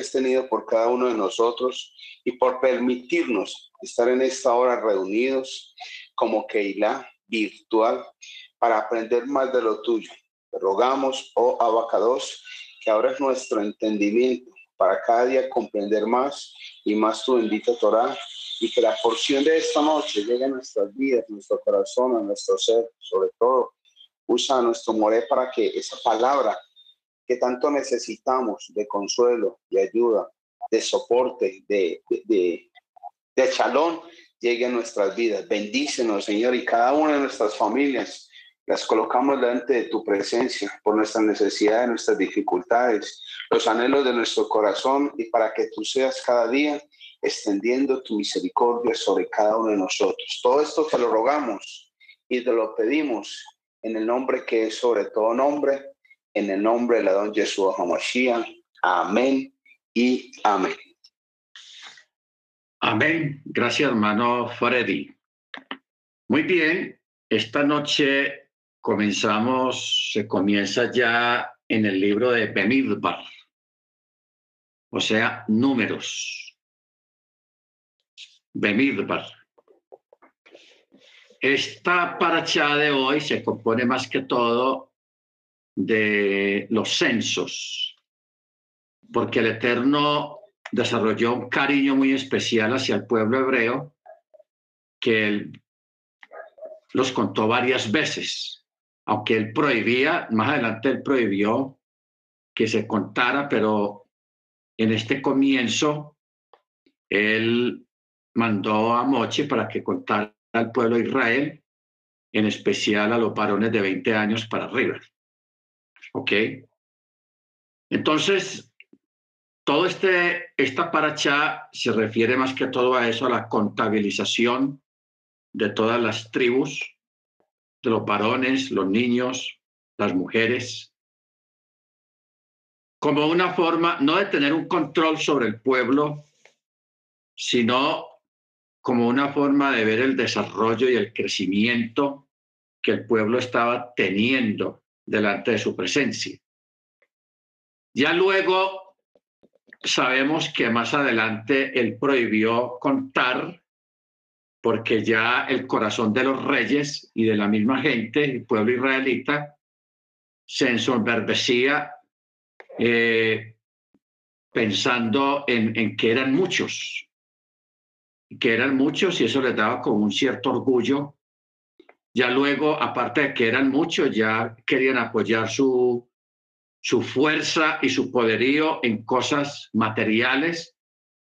has tenido por cada uno de nosotros y por permitirnos estar en esta hora reunidos como Keilah virtual para aprender más de lo tuyo. Te rogamos, oh Abacados, que abras nuestro entendimiento para cada día comprender más y más tu bendita Torah y que la porción de esta noche llegue a nuestras vidas, a nuestro corazón, a nuestro ser, sobre todo. Usa nuestro moré para que esa palabra que tanto necesitamos de consuelo, de ayuda, de soporte, de, de, de, chalón, llegue a nuestras vidas. Bendícenos, Señor, y cada una de nuestras familias las colocamos delante de tu presencia por nuestras necesidades, nuestras dificultades, los anhelos de nuestro corazón y para que tú seas cada día extendiendo tu misericordia sobre cada uno de nosotros. Todo esto te lo rogamos y te lo pedimos en el nombre que es sobre todo nombre, en el nombre de don Jesús Hamashiach. Amén y amén. Amén. Gracias, hermano Freddy. Muy bien, esta noche comenzamos, se comienza ya en el libro de Bemidbar, o sea, números. Bemidbar. Esta paracha de hoy se compone más que todo de los censos, porque el Eterno desarrolló un cariño muy especial hacia el pueblo hebreo que él los contó varias veces, aunque él prohibía, más adelante él prohibió que se contara, pero en este comienzo él mandó a Moche para que contara al pueblo de Israel, en especial a los varones de 20 años para arriba. ¿Ok? Entonces, todo este, esta paracha se refiere más que todo a eso, a la contabilización de todas las tribus, de los varones, los niños, las mujeres, como una forma no de tener un control sobre el pueblo, sino como una forma de ver el desarrollo y el crecimiento que el pueblo estaba teniendo delante de su presencia. Ya luego sabemos que más adelante él prohibió contar porque ya el corazón de los reyes y de la misma gente, el pueblo israelita, se ensombrecía eh, pensando en, en que eran muchos, que eran muchos y eso les daba como un cierto orgullo. Ya luego, aparte de que eran muchos, ya querían apoyar su, su fuerza y su poderío en cosas materiales,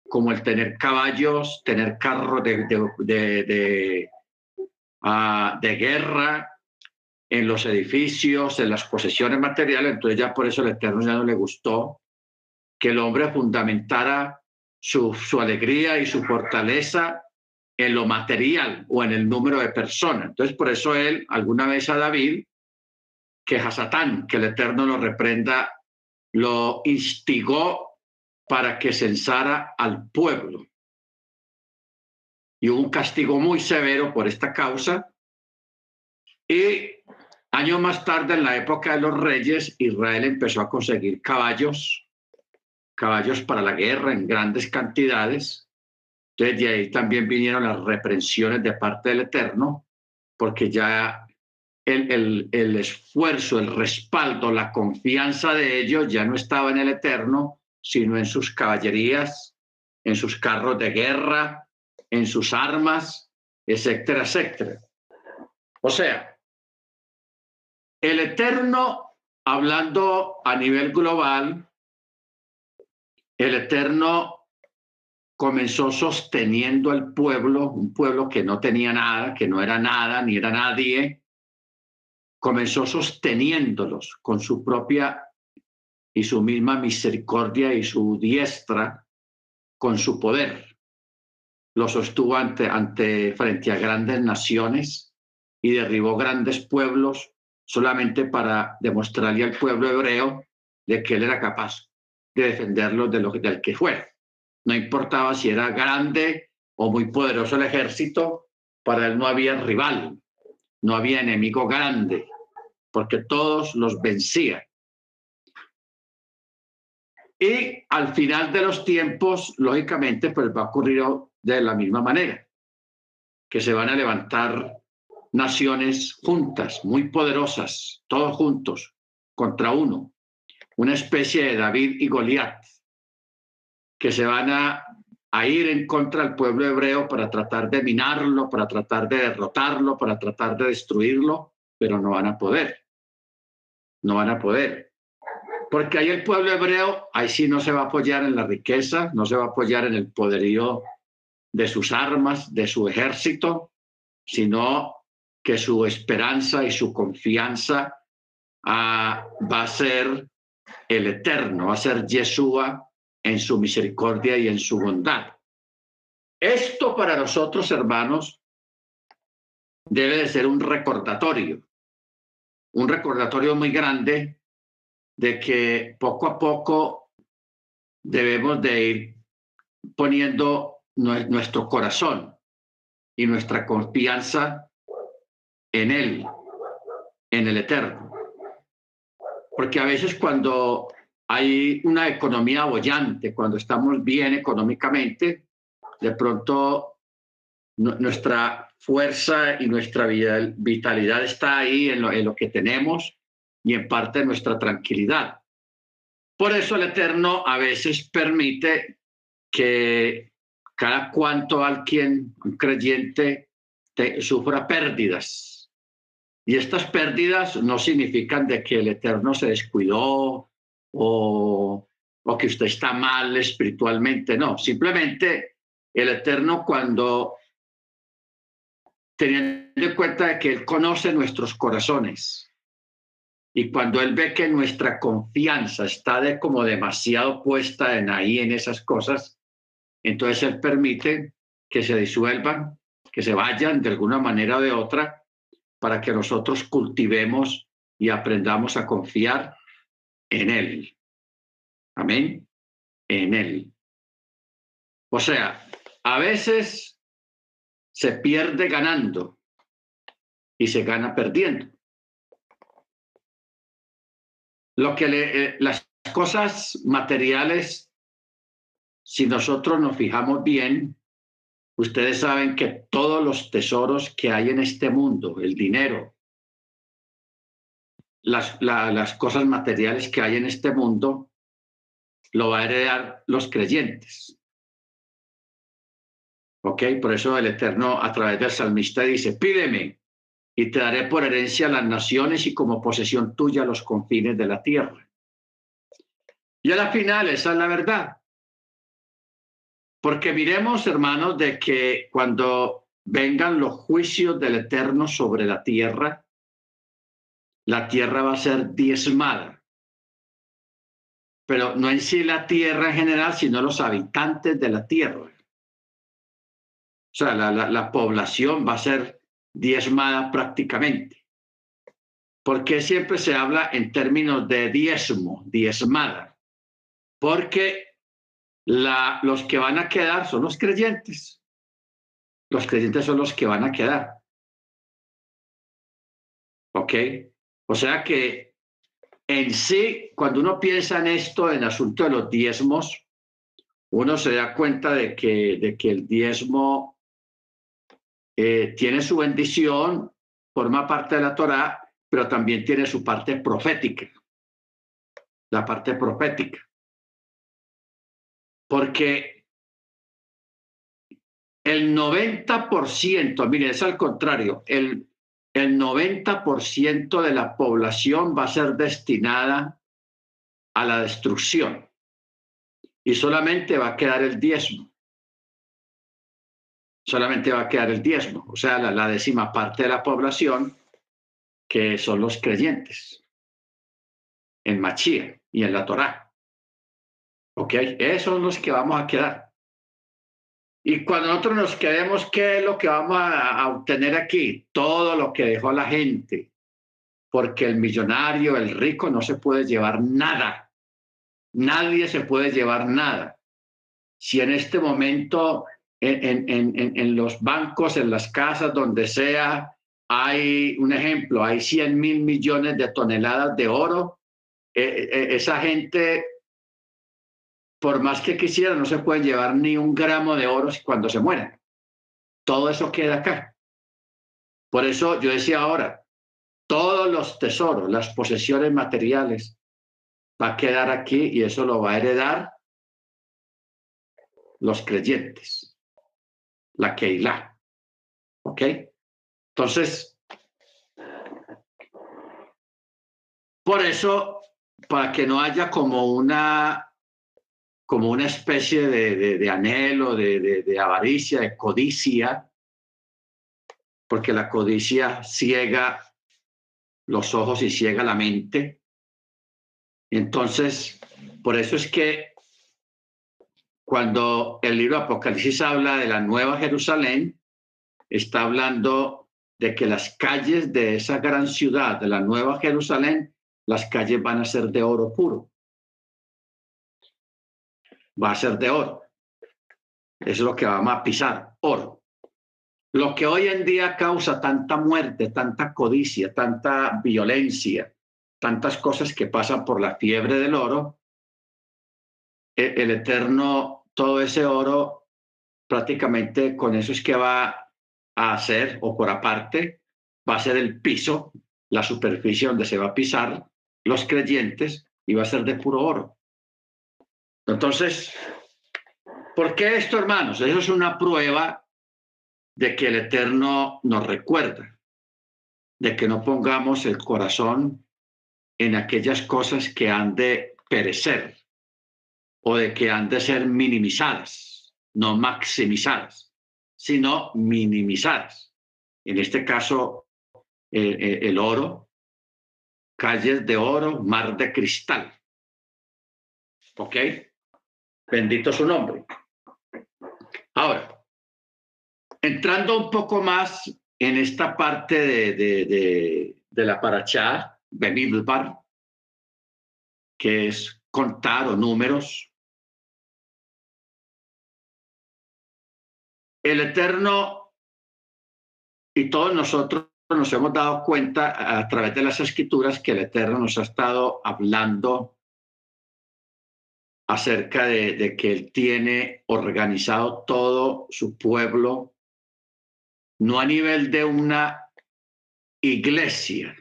como el tener caballos, tener carros de, de, ah, de, guerra en los edificios, en las posesiones materiales. Entonces ya por eso el Eterno ya no le gustó que el hombre fundamentara su, su alegría y su fortaleza en lo material o en el número de personas. Entonces, por eso él, alguna vez a David, que a que el Eterno lo reprenda, lo instigó para que censara al pueblo. Y hubo un castigo muy severo por esta causa. Y años más tarde, en la época de los reyes, Israel empezó a conseguir caballos caballos para la guerra en grandes cantidades. Entonces de ahí también vinieron las reprensiones de parte del Eterno, porque ya el, el, el esfuerzo, el respaldo, la confianza de ellos ya no estaba en el Eterno, sino en sus caballerías, en sus carros de guerra, en sus armas, etcétera, etcétera. O sea, el Eterno, hablando a nivel global, el Eterno comenzó sosteniendo al pueblo, un pueblo que no tenía nada, que no era nada, ni era nadie, comenzó sosteniéndolos con su propia y su misma misericordia y su diestra, con su poder. Lo sostuvo ante, ante frente a grandes naciones y derribó grandes pueblos solamente para demostrarle al pueblo hebreo de que él era capaz de defenderlo de lo, del que fuera. No importaba si era grande o muy poderoso el ejército, para él no había rival, no había enemigo grande, porque todos los vencían. Y al final de los tiempos, lógicamente, pues va a ocurrir de la misma manera, que se van a levantar naciones juntas, muy poderosas, todos juntos, contra uno, una especie de David y Goliat, que se van a, a, ir en contra del pueblo hebreo para tratar de minarlo, para tratar de derrotarlo, para tratar de destruirlo, pero no van a poder. No van a poder. Porque ahí el pueblo hebreo, ahí sí no se va a apoyar en la riqueza, no se va a apoyar en el poderío de sus armas, de su ejército, sino que su esperanza y su confianza ah, va a ser el eterno, va a ser Yeshua en su misericordia y en su bondad. Esto para nosotros, hermanos, debe de ser un recordatorio, un recordatorio muy grande de que poco a poco debemos de ir poniendo nuestro corazón y nuestra confianza en Él, en el Eterno. Porque a veces cuando hay una economía bollante, cuando estamos bien económicamente, de pronto nuestra fuerza y nuestra vitalidad está ahí en lo, que tenemos y en parte nuestra tranquilidad. Por eso el Eterno a veces permite que cada cuanto alguien, creyente, sufra pérdidas y estas pérdidas no significan de que el Eterno se descuidó o, o que usted está mal espiritualmente, no, simplemente el Eterno cuando teniendo en cuenta que Él conoce nuestros corazones y cuando Él ve que nuestra confianza está de como demasiado puesta en ahí, en esas cosas, entonces Él permite que se disuelvan, que se vayan de alguna manera o de otra para que nosotros cultivemos y aprendamos a confiar en Él. Amén. En Él. O sea, a veces se pierde ganando y se gana perdiendo. Lo que le, eh, las cosas materiales, si nosotros nos fijamos bien, Ustedes saben que todos los tesoros que hay en este mundo, el dinero, las, las cosas materiales que hay en este mundo, lo va a heredar los creyentes. ¿Ok? Por eso el Eterno a través del salmista dice, pídeme y te daré por herencia las naciones y como posesión tuya los confines de la tierra. Y a la final, esa es la verdad. Porque miremos, hermanos, de que cuando vengan los juicios del Eterno sobre la tierra, la tierra va a ser diezmada. Pero no en sí la tierra en general, sino los habitantes de la tierra. O sea, la, la población va a ser diezmada prácticamente. porque siempre se habla en términos de diezmo, diezmada? Porque la, los que van a quedar son los creyentes. Los creyentes son los que van a quedar. ¿Ok? O sea que en sí, cuando uno piensa en esto, en el asunto de los diezmos, uno se da cuenta de que, de que el diezmo eh, tiene su bendición, forma parte de la Torah, pero también tiene su parte profética, la parte profética. Porque el 90%, mire, es al contrario, el, el 90% de la población va a ser destinada a la destrucción y solamente va a quedar el diezmo. Solamente va a quedar el diezmo, o sea, la, la décima parte de la población que son los creyentes en Machía y en la Torá. ¿Ok? Esos son los que vamos a quedar. Y cuando nosotros nos quedemos, ¿qué es lo que vamos a, obtener aquí? Todo lo que dejó la gente. Porque el millonario, el rico, no se puede llevar nada. Nadie se puede llevar nada. Si en este momento en, los bancos, en las casas, donde sea, hay un ejemplo, hay 100 mil millones de toneladas de oro, eh, eh, esa gente por más que quisieran, no se pueden llevar ni un gramo de oro cuando se mueren. Todo eso queda acá. Por eso yo decía ahora, todos los tesoros, las posesiones materiales, va a quedar aquí y eso lo va a heredar los creyentes, la Keilah. ¿Ok? Entonces, por eso, para que no haya como una como una especie de, anhelo, de, avaricia, de codicia, porque la codicia ciega los ojos y ciega la mente. Entonces, por eso es que cuando el libro Apocalipsis habla de la nueva Jerusalén, está hablando de que las calles de esa gran ciudad, de la nueva Jerusalén, las calles van a ser de oro puro va a ser de oro. Es lo que vamos a pisar, oro. Lo que hoy en día causa tanta muerte, tanta codicia, tanta violencia, tantas cosas que pasan por la fiebre del oro, el, el Eterno, todo ese oro, prácticamente con eso es que va a hacer, o por aparte, va a ser el piso, la superficie donde se va a pisar los creyentes y va a ser de puro oro. Entonces, ¿por qué esto, hermanos? Eso es una prueba de que el Eterno nos recuerda, de que no pongamos el corazón en aquellas cosas que han de perecer o de que han de ser minimizadas, no maximizadas, sino minimizadas. En este caso, el oro, calles de oro, mar de cristal. ¿Ok? Bendito su nombre. Ahora, entrando un poco más en esta parte de, de, de, la parachá, Benilbar, que es contar o números. El Eterno y todos nosotros nos hemos dado cuenta a través de las escrituras que el Eterno nos ha estado hablando acerca de, que él tiene organizado todo su pueblo, no a nivel de una iglesia,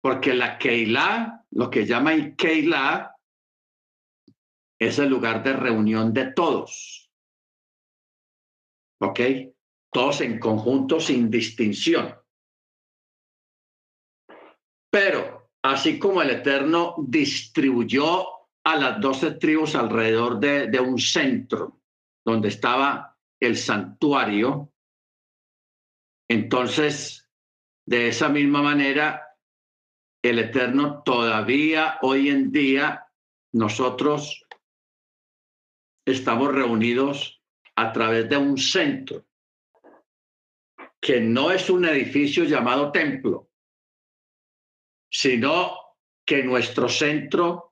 porque la Keilah, lo que llama Keilah, es el lugar de reunión de todos. ¿Ok? Todos en conjunto sin distinción. Pero así como el Eterno distribuyó a las doce tribus alrededor de, un centro donde estaba el santuario. Entonces, de esa misma manera, el Eterno todavía hoy en día, nosotros estamos reunidos a través de un centro, que no es un edificio llamado templo, sino que nuestro centro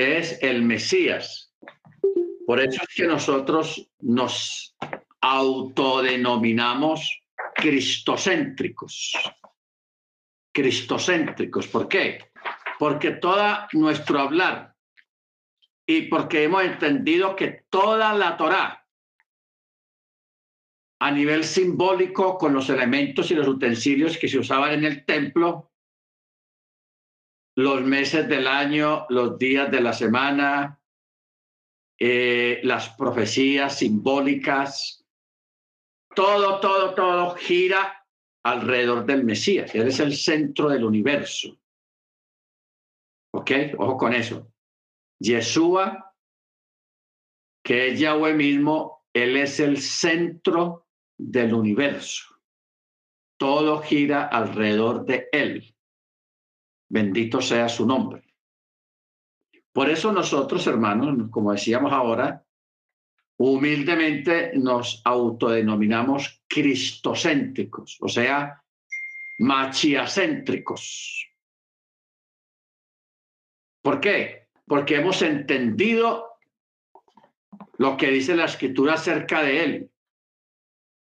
es el Mesías. Por eso es que nosotros nos autodenominamos cristocéntricos. Cristocéntricos. ¿Por qué? Porque todo nuestro hablar y porque hemos entendido que toda la Torá a nivel simbólico con los elementos y los utensilios que se usaban en el templo los meses del año, los días de la semana, eh, las profecías simbólicas, todo, todo, todo gira alrededor del Mesías. Él es el centro del universo. ¿Ok? Ojo con eso. Yeshua, que es Yahweh mismo, Él es el centro del universo. Todo gira alrededor de Él. Bendito sea su nombre. Por eso nosotros, hermanos, como decíamos ahora, humildemente nos autodenominamos cristocéntricos, o sea, machiacéntricos. ¿Por qué? Porque hemos entendido lo que dice la escritura acerca de Él.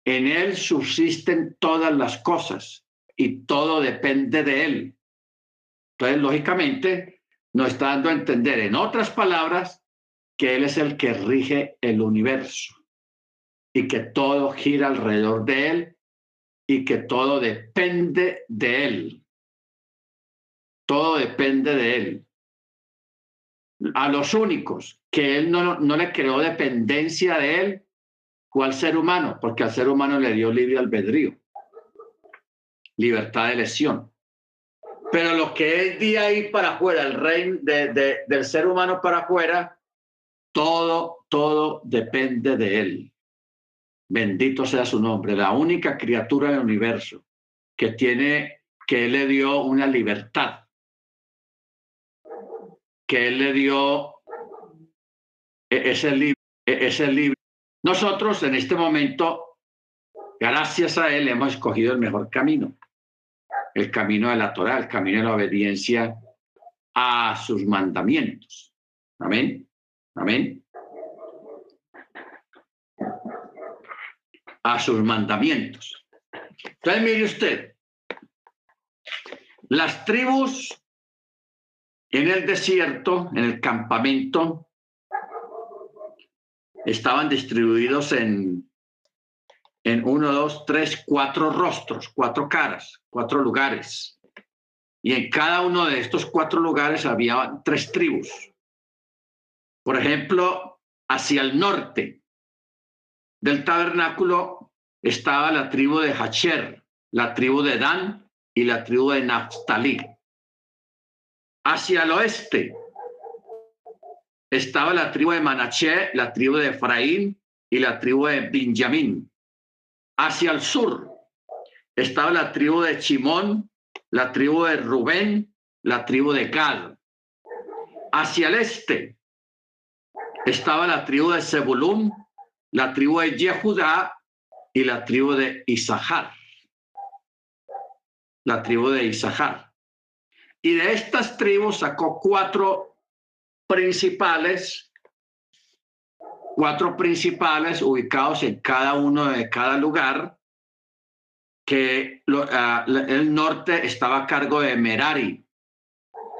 En Él subsisten todas las cosas y todo depende de Él. Entonces, lógicamente, nos está dando a entender, en otras palabras, que Él es el que rige el universo y que todo gira alrededor de Él y que todo depende de Él. Todo depende de Él. A los únicos que Él no, le creó dependencia de Él fue al ser humano, porque al ser humano le dio libre albedrío, libertad de elección. Pero lo que es de ahí para afuera, el reino de, del ser humano para afuera, todo, todo depende de él. Bendito sea su nombre, la única criatura del universo que tiene, que él le dio una libertad, que él le dio e, ese libre, e, ese libre. Nosotros en este momento, gracias a él, hemos escogido el mejor camino el camino de la Torah, el camino de la obediencia a sus mandamientos. Amén. Amén. A sus mandamientos. Entonces, mire usted, las tribus en el desierto, en el campamento, estaban distribuidos en en uno, dos, tres, cuatro rostros, cuatro caras, cuatro lugares. Y en cada uno de estos cuatro lugares había tres tribus. Por ejemplo, hacia el norte del tabernáculo estaba la tribu de Hacher, la tribu de Dan y la tribu de Naftali. Hacia el oeste estaba la tribu de Manaché, la tribu de Efraín y la tribu de Benjamín. Hacia el sur estaba la tribu de Chimón, la tribu de Rubén, la tribu de Gad. Hacia el este estaba la tribu de Zebulún, la tribu de Yehudá y la tribu de Isahar. La tribu de Isahar. Y de estas tribus sacó cuatro principales cuatro principales ubicados en cada uno de cada lugar, que ah, el norte estaba a cargo de Merari,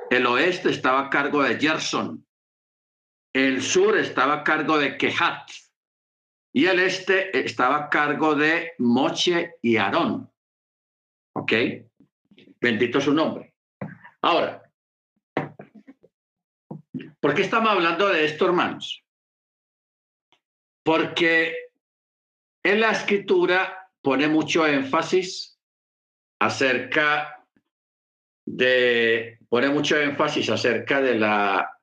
el oeste estaba a cargo de Gerson, el sur estaba a cargo de Kehat y el este estaba a cargo de Moche y Aarón. ¿Ok? Bendito su nombre. Ahora, ¿por qué estamos hablando de esto, hermanos? Porque en la escritura pone mucho énfasis acerca de, pone mucho énfasis acerca de, la,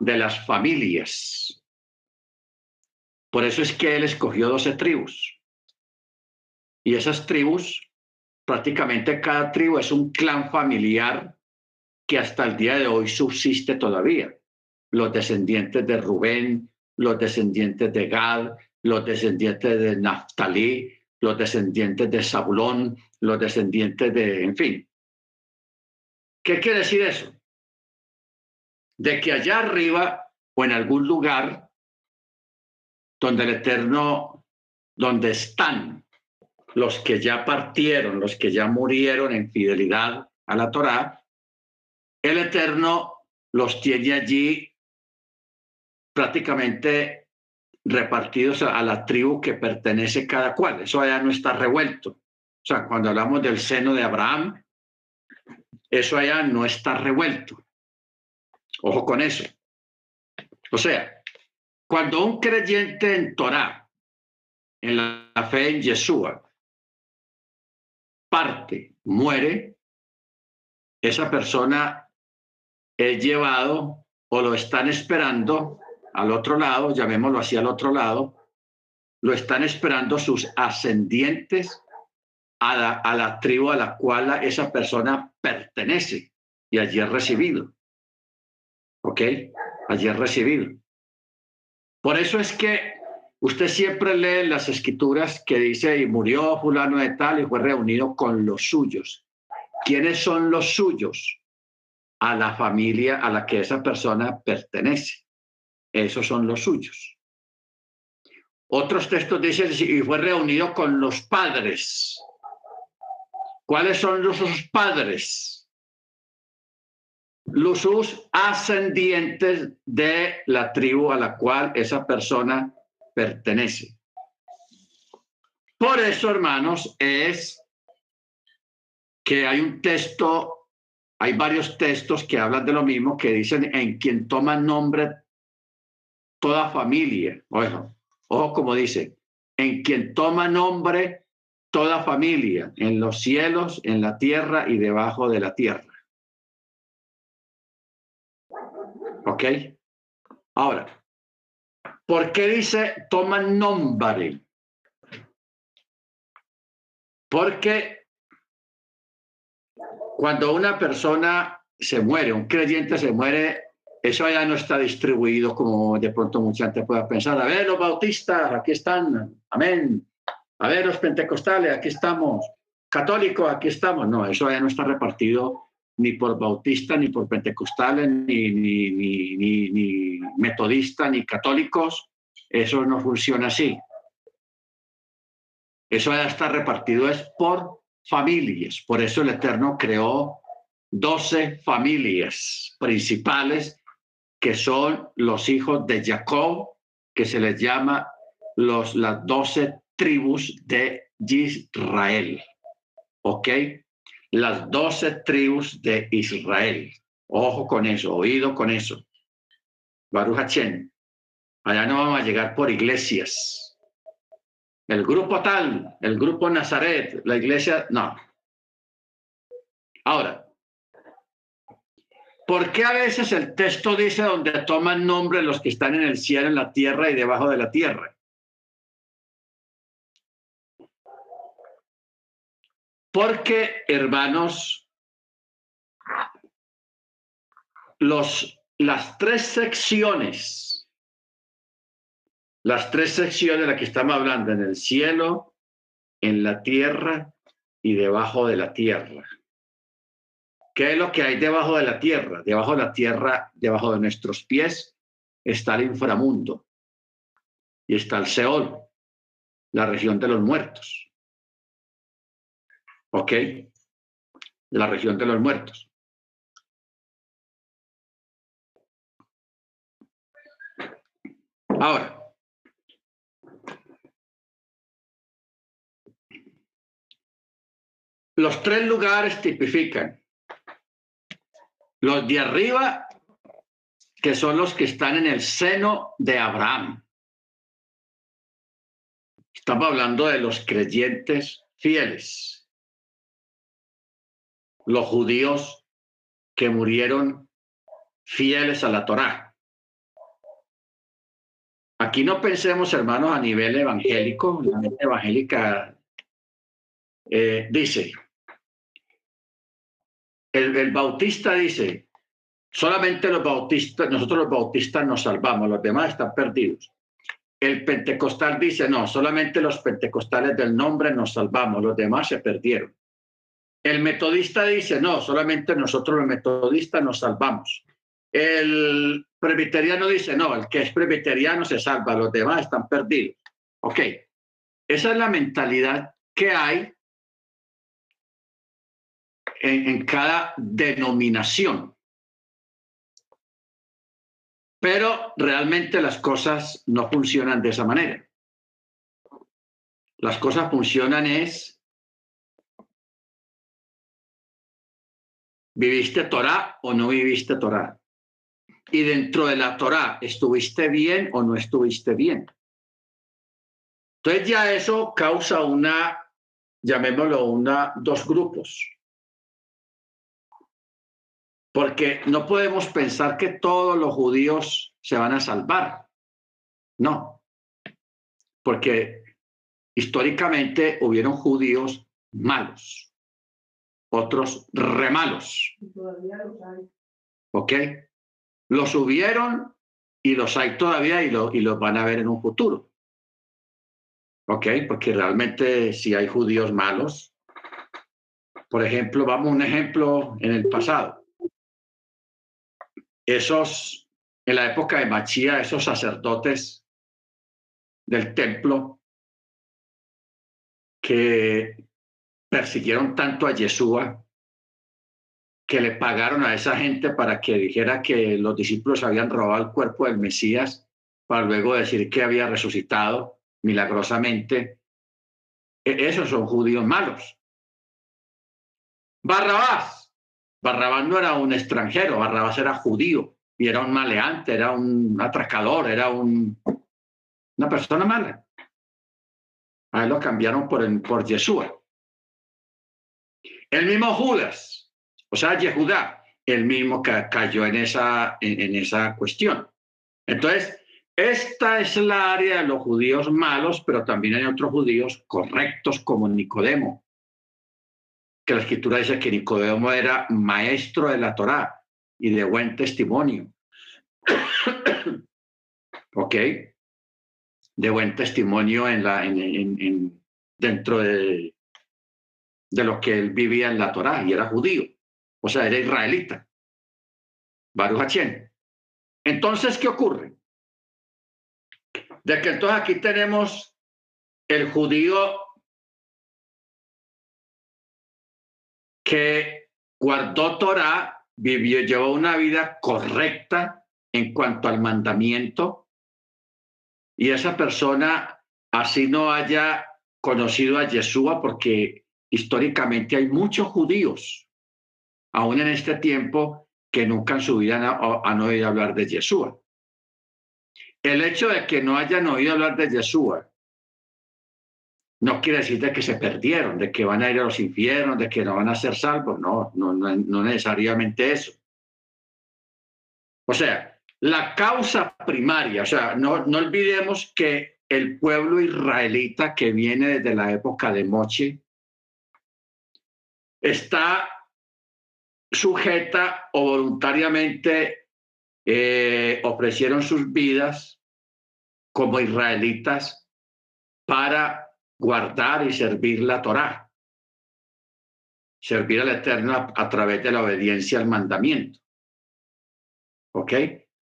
de las familias. Por eso es que él escogió 12 tribus. Y esas tribus, prácticamente cada tribu es un clan familiar que hasta el día de hoy subsiste todavía. Los descendientes de Rubén, los descendientes de Gad, los descendientes de Naftali, los descendientes de Zabulón, los descendientes de, en fin. ¿Qué quiere decir eso? De que allá arriba o en algún lugar donde el Eterno, donde están los que ya partieron, los que ya murieron en fidelidad a la Torá, el Eterno los tiene allí prácticamente repartidos a, la tribu que pertenece cada cual. Eso allá no está revuelto. O sea, cuando hablamos del seno de Abraham, eso allá no está revuelto. Ojo con eso. O sea, cuando un creyente en Torah, en la fe en Yeshua, parte, muere, esa persona es llevado o lo están esperando al otro lado, llamémoslo así al otro lado, lo están esperando sus ascendientes a la, tribu a la cual esa persona pertenece y allí es recibido. ¿Ok? Allí es recibido. Por eso es que usted siempre lee las escrituras que dice, y murió fulano de tal y fue reunido con los suyos. ¿Quiénes son los suyos? A la familia a la que esa persona pertenece. Esos son los suyos. Otros textos dicen, y fue reunido con los padres. ¿Cuáles son los padres? los ascendientes de la tribu a la cual esa persona pertenece. Por eso, hermanos, es que hay un texto, hay varios textos que hablan de lo mismo, que dicen en quien toma nombre toda familia. Ojo, ojo como dice, en quien toma nombre toda familia, en los cielos, en la tierra y debajo de la tierra. ¿Ok? Ahora, ¿por qué dice toma nombre? Porque cuando una persona se muere, un creyente se muere, eso ya no está distribuido como de pronto mucha gente pueda pensar. A ver, los bautistas, aquí están, amén. A ver, los pentecostales, aquí estamos. Católicos, aquí estamos. No, eso ya no está repartido ni por bautistas, ni por pentecostales, ni, ni, ni, ni, metodistas, ni católicos. Eso no funciona así. Eso ya está repartido es por familias. Por eso el Eterno creó doce familias principales que son los hijos de Jacob, que se les llama los, las doce tribus de Israel. ¿Ok? Las doce tribus de Israel. Ojo con eso, oído con eso. Baruch Allá no vamos a llegar por iglesias. El grupo tal, el grupo Nazaret, la iglesia, no. Ahora, ¿por qué a veces el texto dice donde toman nombre los que están en el cielo, en la tierra y debajo de la tierra? Porque, hermanos, los, las tres secciones, las tres secciones de las que estamos hablando, en el cielo, en la tierra y debajo de la tierra. ¿Qué es lo que hay debajo de la tierra? Debajo de la tierra, debajo de nuestros pies, está el inframundo y está el Seol, la región de los muertos. ¿ok? La región de los muertos. Ahora, los tres lugares tipifican los de arriba, que son los que están en el seno de Abraham. Estamos hablando de los creyentes fieles los judíos que murieron fieles a la Torá. Aquí no pensemos, hermanos, a nivel evangélico, la mente evangélica eh, dice, el, bautista dice, solamente los bautistas, nosotros los bautistas nos salvamos, los demás están perdidos. El pentecostal dice, no, solamente los pentecostales del nombre nos salvamos, los demás se perdieron. El metodista dice, no, solamente nosotros los metodistas nos salvamos. El presbiteriano dice, no, el que es presbiteriano se salva, los demás están perdidos. Ok, esa es la mentalidad que hay en, cada denominación. Pero realmente las cosas no funcionan de esa manera. Las cosas funcionan es ¿Viviste Torah o no viviste Torah? Y dentro de la Torah, ¿estuviste bien o no estuviste bien? Entonces ya eso causa una, llamémoslo, una, dos grupos. Porque no podemos pensar que todos los judíos se van a salvar. No. Porque históricamente hubieron judíos malos otros remalos. ¿Ok? Los hubieron y los hay todavía y, lo, y los van a ver en un futuro. ¿Ok? Porque realmente si hay judíos malos, por ejemplo, vamos a un ejemplo en el pasado. Esos, en la época de Machía, esos sacerdotes del templo que persiguieron tanto a Yeshua que le pagaron a esa gente para que dijera que los discípulos habían robado el cuerpo del Mesías para luego decir que había resucitado milagrosamente. E-, esos son judíos malos. Barrabás. Barrabás no era un extranjero, Barrabás era judío y era un maleante, era un atracador, era un, una persona mala. A él lo cambiaron por, por Yeshua. El mismo Judas, o sea, Yehudá, el mismo que cayó en esa, en, esa cuestión. Entonces, esta es la área de los judíos malos, pero también hay otros judíos correctos como Nicodemo, que la escritura dice que Nicodemo era maestro de la Torá y de buen testimonio. ¿Ok? De buen testimonio en la, en, dentro de, de lo que él vivía en la Torá y era judío, o sea, era israelita. Baruch Entonces, ¿qué ocurre? De que entonces aquí tenemos el judío que guardó Torah, vivió, llevó una vida correcta en cuanto al mandamiento, y esa persona así no haya conocido a Yeshua porque históricamente hay muchos judíos, aún en este tiempo, que nunca en su vida han, oído hablar de Yeshua. El hecho de que no hayan oído hablar de Yeshua no quiere decir de que se perdieron, de que van a ir a los infiernos, de que no van a ser salvos, no, no, no necesariamente eso. O sea, la causa primaria, o sea, no, no olvidemos que el pueblo israelita que viene desde la época de Moche está sujeta o voluntariamente eh, ofrecieron sus vidas como israelitas para guardar y servir la Torá, servir al Eterno a, través de la obediencia al mandamiento. ¿Ok?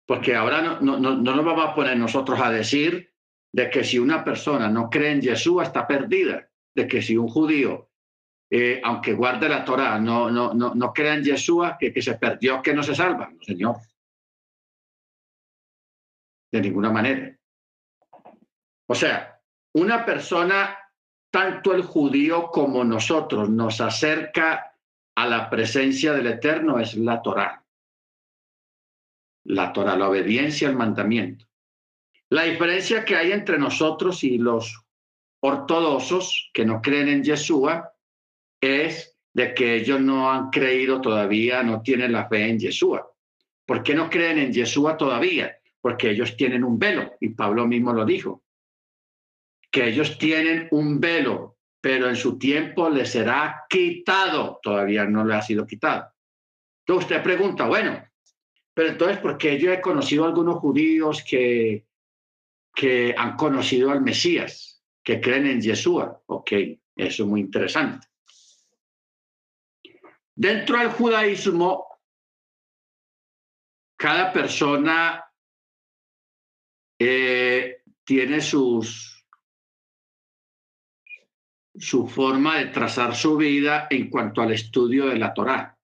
Porque ahora no, no, no, no nos vamos a poner nosotros a decir de que si una persona no cree en Jesús está perdida, de que si un judío eh, aunque guarde la Torah, no, no, no, no crea en Yeshua, que, que se perdió, que no se salva, Señor. De ninguna manera. O sea, una persona, tanto el judío como nosotros, nos acerca a la presencia del Eterno es la Torah. La Torah, la obediencia al mandamiento. La diferencia que hay entre nosotros y los ortodoxos que no creen en Yeshua es de que ellos no han creído todavía, no tienen la fe en Yeshua. ¿Por qué no creen en Yeshua todavía? Porque ellos tienen un velo, y Pablo mismo lo dijo, que ellos tienen un velo, pero en su tiempo les será quitado, todavía no le ha sido quitado. Entonces usted pregunta, bueno, pero entonces, ¿por qué yo he conocido algunos judíos que, que han conocido al Mesías, que creen en Yeshua? Ok, eso es muy interesante. Dentro del judaísmo, cada persona eh, tiene sus, su forma de trazar su vida en cuanto al estudio de la Torá.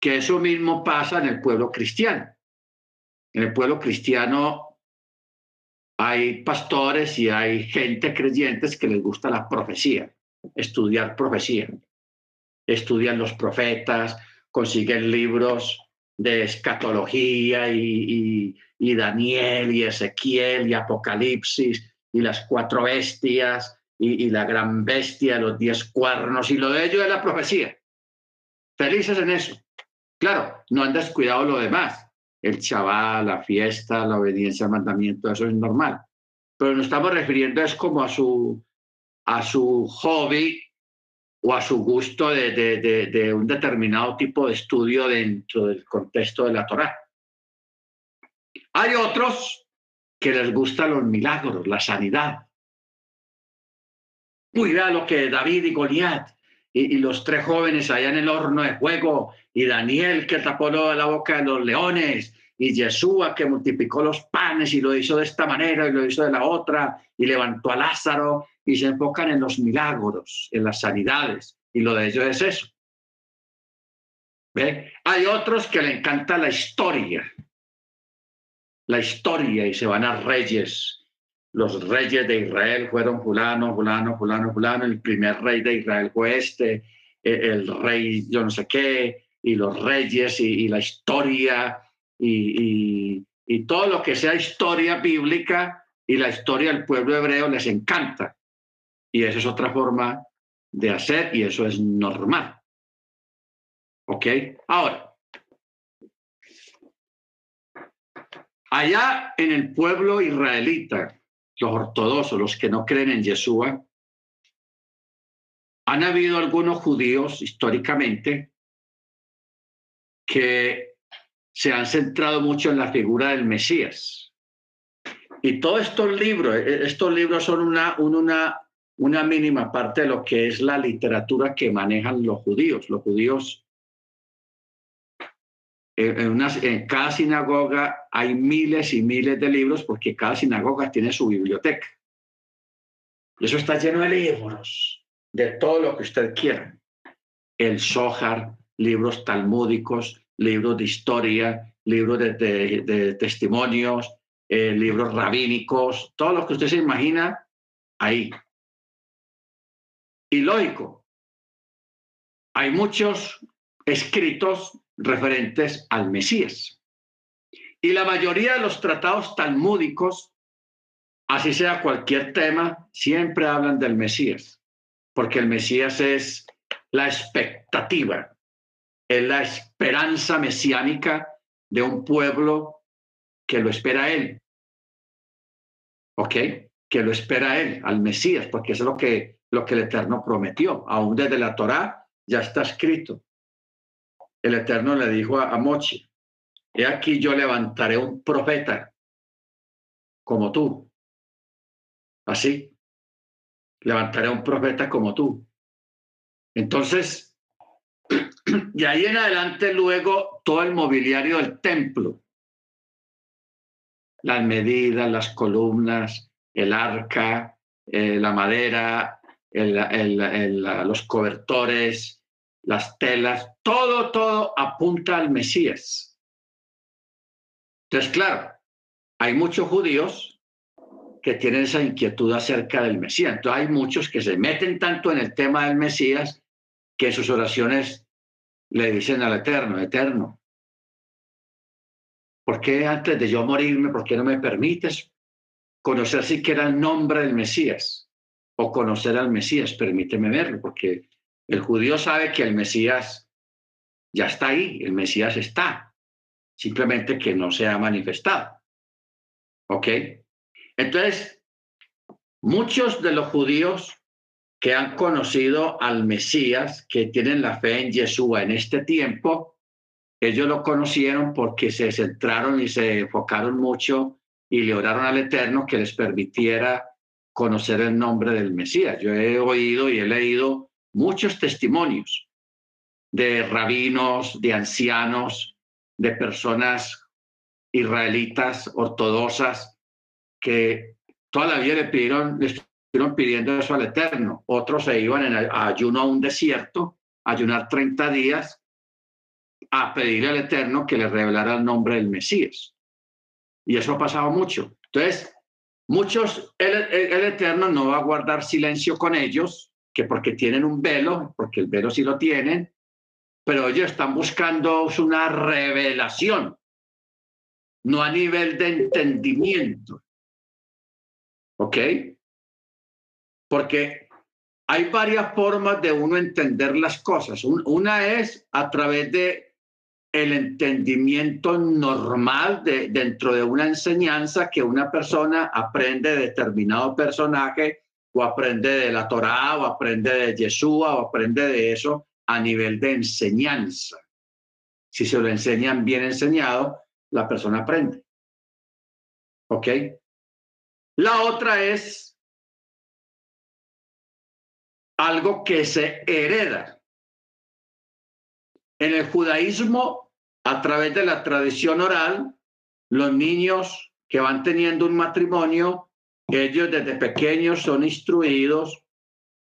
Que eso mismo pasa en el pueblo cristiano. En el pueblo cristiano hay pastores y hay gente creyentes que les gusta la profecía, estudiar profecía estudian los profetas, consiguen libros de escatología y, Daniel y Ezequiel y Apocalipsis y las cuatro bestias y, la gran bestia, los diez cuernos y lo de ello es la profecía. Felices en eso. Claro, no han descuidado lo demás. El chaval, la fiesta, la obediencia al mandamiento, eso es normal. Pero nos estamos refiriendo es como a su, a su hobby o a su gusto de, un determinado tipo de estudio dentro del contexto de la Torá. Hay otros que les gustan los milagros, la sanidad. Vea lo que David y Goliat y, los tres jóvenes allá en el horno de fuego y Daniel que tapó la boca de los leones y Yeshua que multiplicó los panes y lo hizo de esta manera y lo hizo de la otra y levantó a Lázaro y se enfocan en los milagros, en las sanidades y lo de ellos es eso. ¿Ve? Hay otros que le encanta la historia, la historia y se van a reyes. Los reyes de Israel fueron fulano, fulano, fulano, fulano. El primer rey de Israel fue este, e, el rey yo no sé qué, y los reyes y, la historia y, y todo lo que sea historia bíblica y la historia del pueblo hebreo les encanta. Y esa es otra forma de hacer y eso es normal. ¿Ok? Ahora, allá en el pueblo israelita, los ortodoxos, los que no creen en Yeshua, han habido algunos judíos históricamente que se han centrado mucho en la figura del Mesías. Y todos estos libros, e, estos libros son una mínima parte de lo que es la literatura que manejan los judíos. Los judíos, en, cada sinagoga hay miles y miles de libros porque cada sinagoga tiene su biblioteca. Eso está lleno de libros, de todo lo que usted quiera. El Zohar, libros talmúdicos, libros de historia, libros de, testimonios, eh, libros rabínicos, todo lo que usted se imagina ahí. Y lógico, hay muchos escritos referentes al Mesías. Y la mayoría de los tratados talmúdicos, así sea cualquier tema, siempre hablan del Mesías, porque el Mesías es la expectativa, es la esperanza mesiánica de un pueblo que lo espera él. ¿Ok? Que lo espera él, al Mesías, porque es lo que, lo que el Eterno prometió. Aún desde la Torá ya está escrito. El Eterno le dijo a, a Mochi, he aquí yo levantaré un profeta como tú. Así. Levantaré un profeta como tú. Entonces, y ahí en adelante luego todo el mobiliario del templo, las medidas, las columnas, el arca, eh, la madera, los cobertores, las telas, todo, todo apunta al Mesías. Entonces, claro, hay muchos judíos que tienen esa inquietud acerca del Mesías. Entonces, hay muchos que se meten tanto en el tema del Mesías que sus oraciones le dicen al Eterno, Eterno, ¿por qué antes de yo morirme, por qué no me permites conocer siquiera el nombre del Mesías o conocer al Mesías? Permíteme verlo, porque el judío sabe que el Mesías ya está ahí, el Mesías está, simplemente que no se ha manifestado. ¿Ok? Entonces, muchos de los judíos que han conocido al Mesías, que tienen la fe en Yeshua en este tiempo, ellos lo conocieron porque se centraron y se enfocaron mucho y le oraron al Eterno que les permitiera conocer el nombre del Mesías. Yo he oído y he leído muchos testimonios de rabinos, de ancianos, de personas israelitas ortodoxas que toda la vida le pidieron, pidiendo eso al Eterno. Otros se iban en ayuno a un desierto, ayunar 30 días, a pedirle al Eterno que le revelara el nombre del Mesías. Y eso ha pasado mucho. Entonces, muchos, el, el, Eterno no va a guardar silencio con ellos, que porque tienen un velo, porque el velo sí lo tienen, pero ellos están buscando una revelación, no a nivel de entendimiento. ¿Ok? porque hay varias formas de uno entender las cosas. Una es a través de el entendimiento normal de, dentro de una enseñanza que una persona aprende de determinado personaje o aprende de la Torá o aprende de Yeshua o aprende de eso a nivel de enseñanza. Si se lo enseñan bien enseñado, la persona aprende. ¿Ok? La otra es algo que se hereda. En el judaísmo, a través de la tradición oral, los niños que van teniendo un matrimonio, ellos desde pequeños son instruidos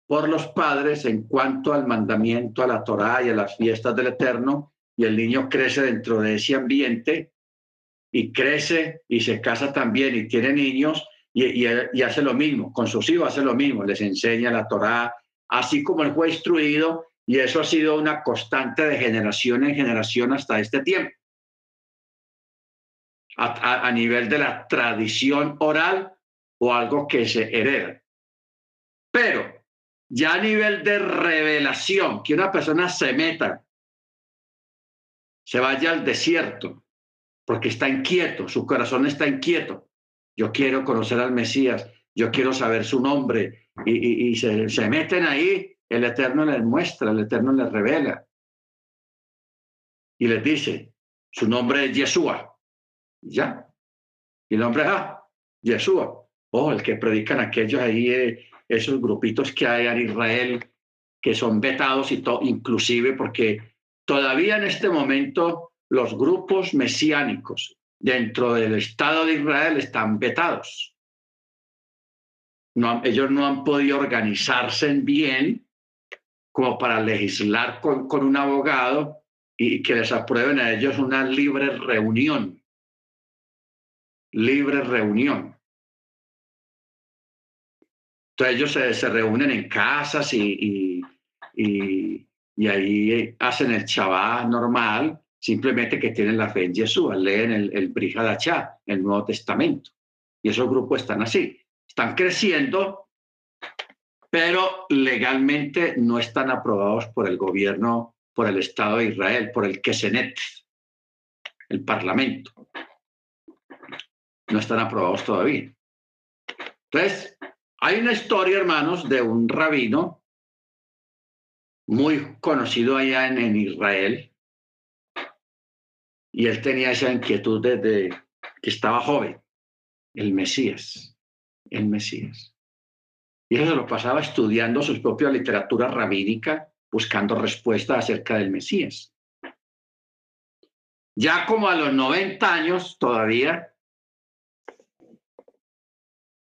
por los padres en cuanto al mandamiento, a la Torá y a las fiestas del Eterno, y el niño crece dentro de ese ambiente y crece y se casa también y tiene niños y, hace lo mismo, con sus hijos hace lo mismo, les enseña la Torá, así como él fue instruido y eso ha sido una constante de generación en generación hasta este tiempo. A, a nivel de la tradición oral o algo que se hereda. Pero ya a nivel de revelación, que una persona se meta, se vaya al desierto, porque está inquieto, su corazón está inquieto. Yo quiero conocer al Mesías, yo quiero saber su nombre, y, se, meten ahí, el Eterno les muestra, el Eterno les revela. Y les dice, su nombre es Yeshua. Ya. Y el nombre es ah, Yeshua. Oh, el que predican aquellos ahí, eh, esos grupitos que hay en Israel, que son vetados y todo, inclusive porque todavía en este momento los grupos mesiánicos dentro del Estado de Israel están vetados. No, ellos no han podido organizarse bien como para legislar con, con un abogado y que les aprueben a ellos una libre reunión. Libre reunión. Entonces ellos se, reúnen en casas y, y, y, ahí hacen el chabá normal, simplemente que tienen la fe en Jesús, leen el, el Brihadachá, el Nuevo Testamento. Y esos grupos están así, están creciendo, pero legalmente no están aprobados por el gobierno, por el Estado de Israel, por el Kesenet, el Parlamento. No están aprobados todavía. Entonces, hay una historia, hermanos, de un rabino muy conocido allá en, Israel, y él tenía esa inquietud desde que estaba joven, el Mesías, el Mesías. Y él se lo pasaba estudiando su propia literatura rabínica, buscando respuestas acerca del Mesías. Ya como a los 90 años todavía,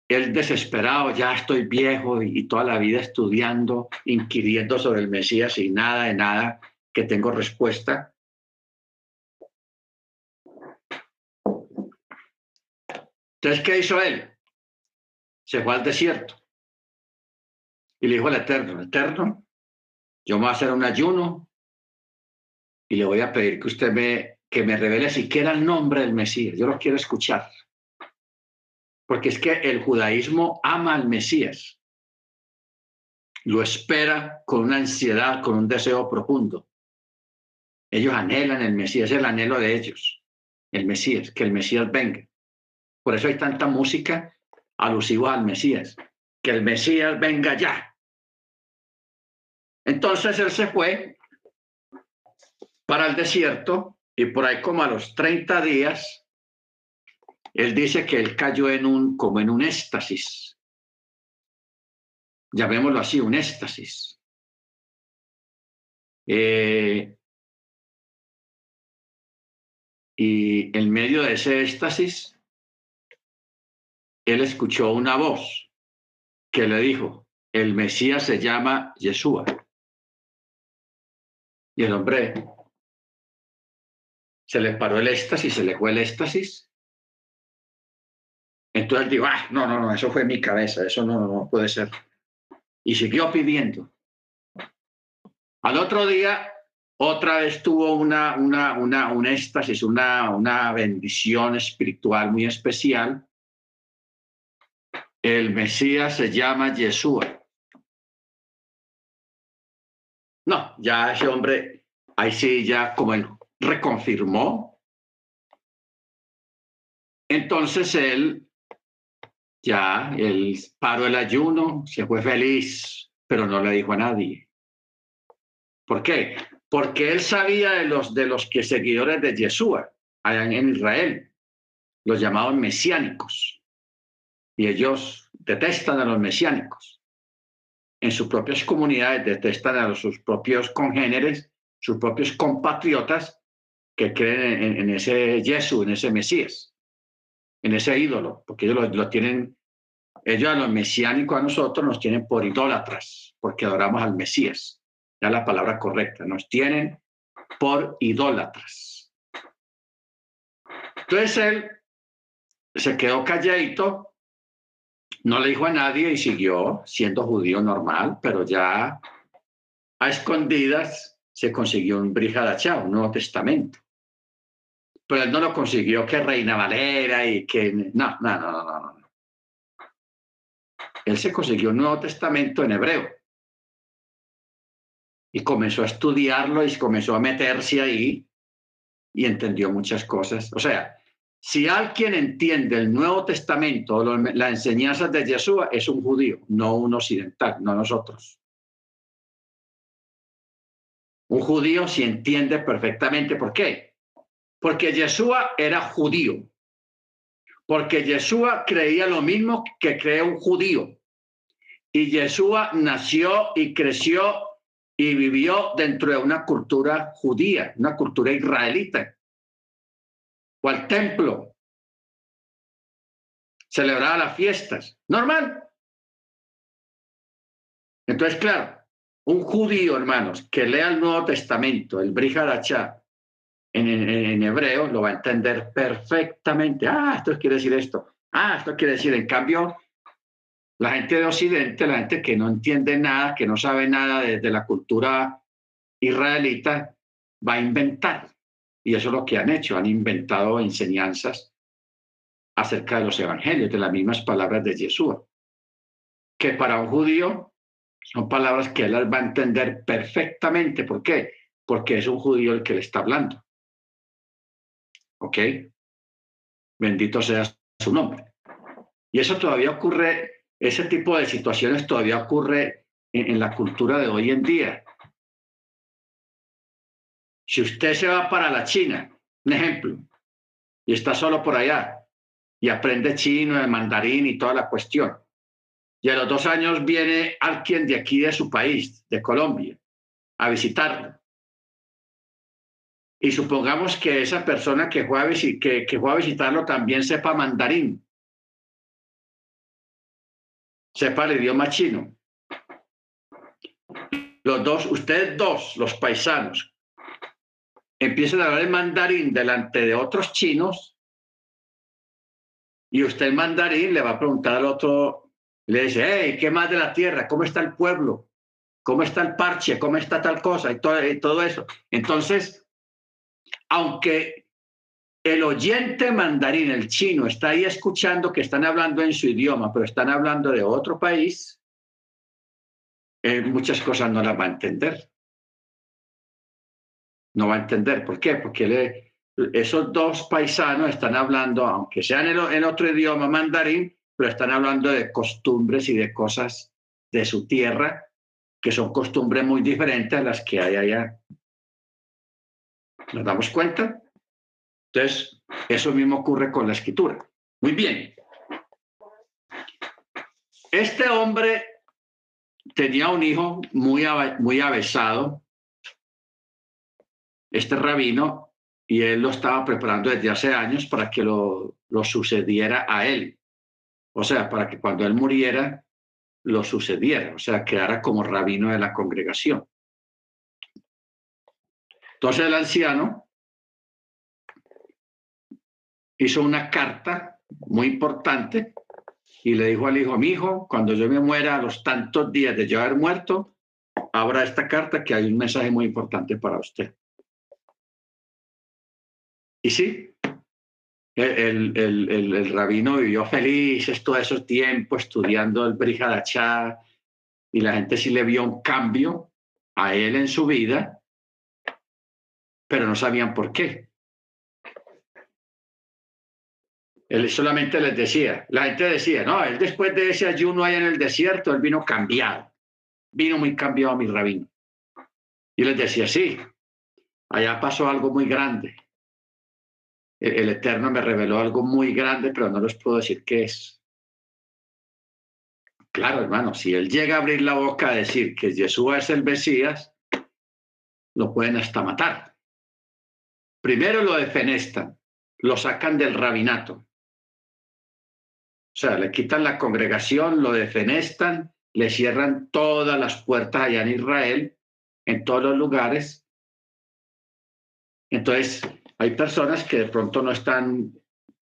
él desesperado, ya estoy viejo y, toda la vida estudiando, inquiriendo sobre el Mesías y nada de nada que tengo respuesta. Entonces, ¿qué hizo él? Se fue al desierto y le dijo al Eterno, Eterno, yo me voy a hacer un ayuno y le voy a pedir que usted me, que me revele siquiera el nombre del Mesías. Yo lo quiero escuchar porque es que el judaísmo ama al Mesías, lo espera con una ansiedad, con un deseo profundo. Ellos anhelan el Mesías, es el anhelo de ellos, el Mesías, que el Mesías venga. Por eso hay tanta música alusiva al Mesías, que el Mesías venga ya. Entonces él se fue para el desierto y por ahí como a los 30 días él dice que él cayó en un, como en un éxtasis. Llamémoslo así, un éxtasis. Eh, y en medio de ese éxtasis, él escuchó una voz que le dijo, el Mesías se llama Yeshua. Y el hombre se le paró el éxtasis, se le fue el éxtasis entonces digo, ah, no, no, no, eso fue mi cabeza, eso no, no puede ser. Y siguió pidiendo. Al otro día, otra vez tuvo una, una, una, un éxtasis, una, una bendición espiritual muy especial. El Mesías se llama Yeshua. No, ya ese hombre, ahí sí, ya como él reconfirmó. Entonces él ya él paró el ayuno, se fue feliz, pero no le dijo a nadie. ¿Por qué? Porque él sabía de los, de los que seguidores de Yeshua, allá en Israel, los llamados mesiánicos. Y ellos detestan a los mesiánicos. En sus propias comunidades detestan a sus propios congéneres, sus propios compatriotas que creen en, ese Jesús, en ese Mesías, en ese ídolo, porque ellos lo tienen ellos a los mesiánicos, a nosotros, nos tienen por idólatras, porque adoramos al Mesías. Ya la palabra correcta. Nos tienen por idólatras. Entonces él se quedó calladito, no le dijo a nadie y siguió siendo judío normal, pero ya a escondidas se consiguió un Brihadachá, un Nuevo Testamento. Pero él no lo consiguió que Reina Valera y que... No, no, no, no, no. Él se consiguió un Nuevo Testamento en hebreo. Y comenzó a estudiarlo y comenzó a meterse ahí y entendió muchas cosas. O sea, si alguien entiende el Nuevo Testamento, la enseñanza de Yeshua, es un judío, no un occidental, no nosotros. Un judío sí entiende perfectamente por qué. Porque Yeshua era judío. Porque Yeshua creía lo mismo que cree un judío. Y Yeshua nació y creció y vivió dentro de una cultura judía, una cultura israelita. O templo. Celebraba las fiestas. Normal. Entonces, claro, un judío, hermanos, que lea el Nuevo Testamento, el Brihadachá, en, en, hebreo, lo va a entender perfectamente. Ah, esto quiere decir esto. Ah, esto quiere decir, en cambio, la gente de Occidente, la gente que no entiende nada, que no sabe nada de, de la cultura israelita, va a inventar. Y eso es lo que han hecho, han inventado enseñanzas acerca de los evangelios, de las mismas palabras de Jesús. Que para un judío son palabras que él va a entender perfectamente. ¿Por qué? Porque es un judío el que le está hablando. ¿Ok? Bendito sea su nombre. Y eso todavía ocurre, ese tipo de situaciones todavía ocurre en, en la cultura de hoy en día. Si usted se va para la China, un ejemplo, y está solo por allá, y aprende chino, el mandarín y toda la cuestión, y a los dos años viene alguien de aquí de su país, de Colombia, a visitarlo. Y supongamos que esa persona que fue a, que, fue a visitarlo también sepa mandarín, sepa el idioma chino. Los dos, ustedes dos, los paisanos, empiezan a hablar el mandarín delante de otros chinos y usted el mandarín le va a preguntar al otro le dice, ¿qué más de la tierra? ¿Cómo está el pueblo? ¿Cómo está el parche? ¿Cómo está tal cosa? Y todo eso. Entonces, aunque el oyente mandarín, el chino, está ahí escuchando que están hablando en su idioma, pero están hablando de otro país, eh, muchas cosas no las va a entender. No va a entender. ¿Por qué? Porque esos dos paisanos están hablando, aunque sean en otro idioma mandarín, pero están hablando de costumbres y de cosas de su tierra que son costumbres muy diferentes a las que hay allá. ¿Nos damos cuenta? Entonces, eso mismo ocurre con la escritura. Muy bien. Este hombre tenía un hijo muy, muy avesado, este rabino, y él lo estaba preparando desde hace años para que lo, lo sucediera a él. O sea, para que cuando él muriera lo sucediera, o sea, quedara como rabino de la congregación. Entonces el anciano hizo una carta muy importante y le dijo al hijo, mi hijo, cuando yo me muera a los tantos días de yo haber muerto, abra esta carta que hay un mensaje muy importante para usted. Y sí, el, el, el, rabino vivió feliz todo ese tiempo estudiando el Brihadachá y la gente sí le vio un cambio a él en su vida, pero no sabían por qué. Él solamente les decía, la gente decía, no, él después de ese ayuno ahí en el desierto, él vino cambiado, vino muy cambiado a mi rabino. Y les decía, sí, allá pasó algo muy grande el Eterno me reveló algo muy grande, pero no les puedo decir qué es. Claro, hermano, si él llega a abrir la boca a decir que Jesús es el Mesías, lo pueden hasta matar. Primero lo defenestan, lo sacan del rabinato. O sea, le quitan la congregación, lo defenestan, le cierran todas las puertas allá en Israel, en todos los lugares, Entonces, hay personas que de pronto no están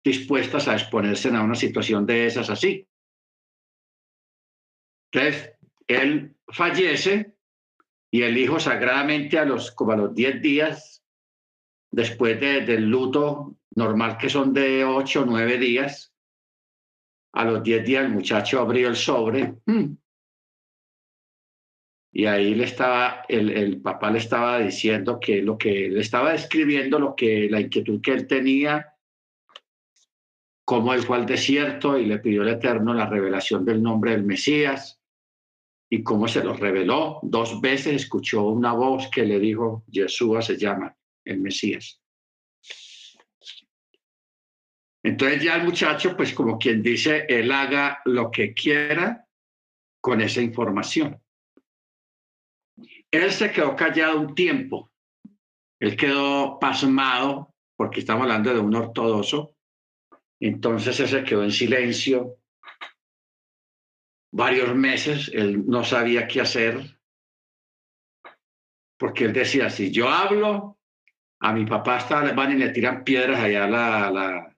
dispuestas a exponerse a una situación de esas así. Entonces, él fallece y el hijo sagradamente a los, como a los 10 días, después del luto normal que son de 8 o 9 días, a los 10 días el muchacho abrió el sobre y ahí le estaba, el, papá le estaba diciendo que lo que le estaba describiendo, lo que la inquietud que él tenía, cómo él fue al desierto y le pidió al Eterno la revelación del nombre del Mesías y cómo se lo reveló. Dos veces escuchó una voz que le dijo, Yeshua se llama el Mesías. Entonces ya el muchacho, pues como quien dice, él haga lo que quiera con esa información. Él se quedó callado un tiempo. Él quedó pasmado porque estamos hablando de un ortodoxo. Entonces él se quedó en silencio varios meses. Él no sabía qué hacer porque él decía, si yo hablo, a mi papá está, van y le tiran piedras allá, la, la,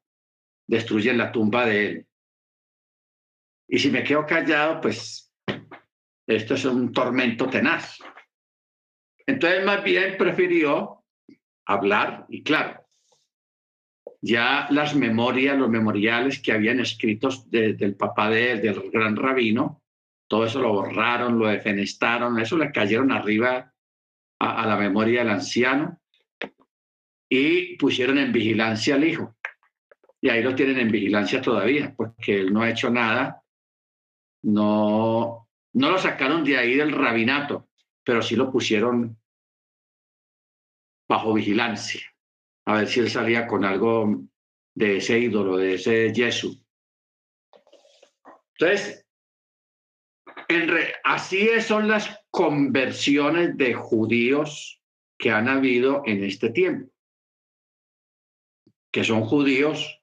destruyen la tumba de él. Y si me quedo callado, pues esto es un tormento tenaz. Entonces, más bien prefirió hablar y claro, ya las memorias, los memoriales que habían escritos del papá de, del gran rabino, todo eso lo borraron, lo defenestaron, eso le cayeron arriba a la memoria del anciano y pusieron en vigilancia al hijo. Y ahí lo tienen en vigilancia todavía, porque él no ha hecho nada, no, no lo sacaron de ahí del rabinato, pero sí lo pusieron bajo vigilancia, a ver si él salía con algo de ese ídolo, de ese Jesús. Entonces, en así son las conversiones de judíos que han habido en este tiempo, que son judíos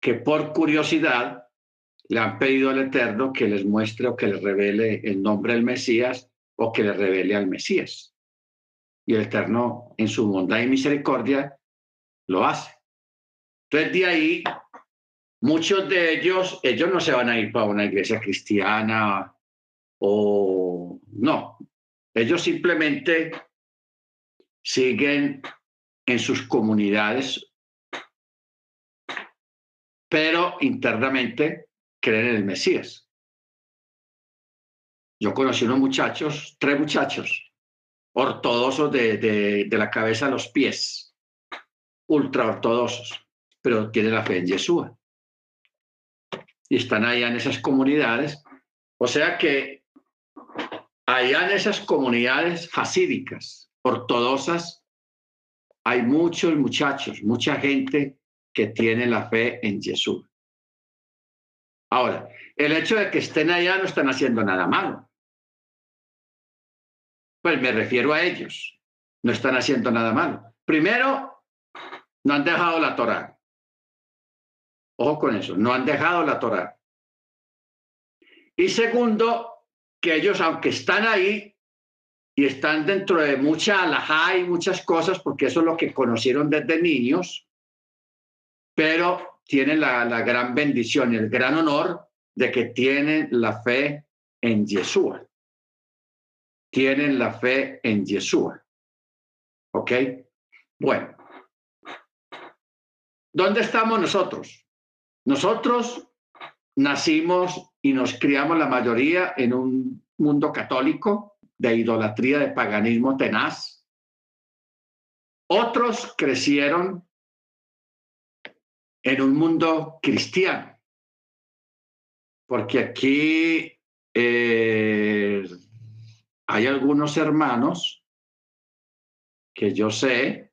que por curiosidad le han pedido al Eterno que les muestre o que les revele el nombre del Mesías o que le revele al Mesías. Y el Eterno, en su bondad y misericordia, lo hace. Entonces, de ahí, muchos de ellos, ellos no se van a ir para una iglesia cristiana o no. Ellos simplemente siguen en sus comunidades, pero internamente creen en el Mesías. Yo conocí unos muchachos, tres muchachos, ortodoxos de, de, de la cabeza a los pies, ultra ortodoxos, pero tienen la fe en Yeshua. Y están allá en esas comunidades. O sea que allá en esas comunidades hasídicas, ortodoxas, hay muchos muchachos, mucha gente que tiene la fe en Yeshua. Ahora, el hecho de que estén allá no están haciendo nada malo. Pues me refiero a ellos. No están haciendo nada malo. Primero, no han dejado la Torá. Ojo con eso, no han dejado la Torá. Y segundo, que ellos, aunque están ahí y están dentro de mucha alajá y muchas cosas, porque eso es lo que conocieron desde niños, pero tienen la, la gran bendición y el gran honor de que tienen la fe en Yeshua tienen la fe en Yeshua. ¿Ok? Bueno. ¿Dónde estamos nosotros? Nosotros nacimos y nos criamos la mayoría en un mundo católico de idolatría, de paganismo tenaz. Otros crecieron en un mundo cristiano, porque aquí eh, hay algunos hermanos que yo sé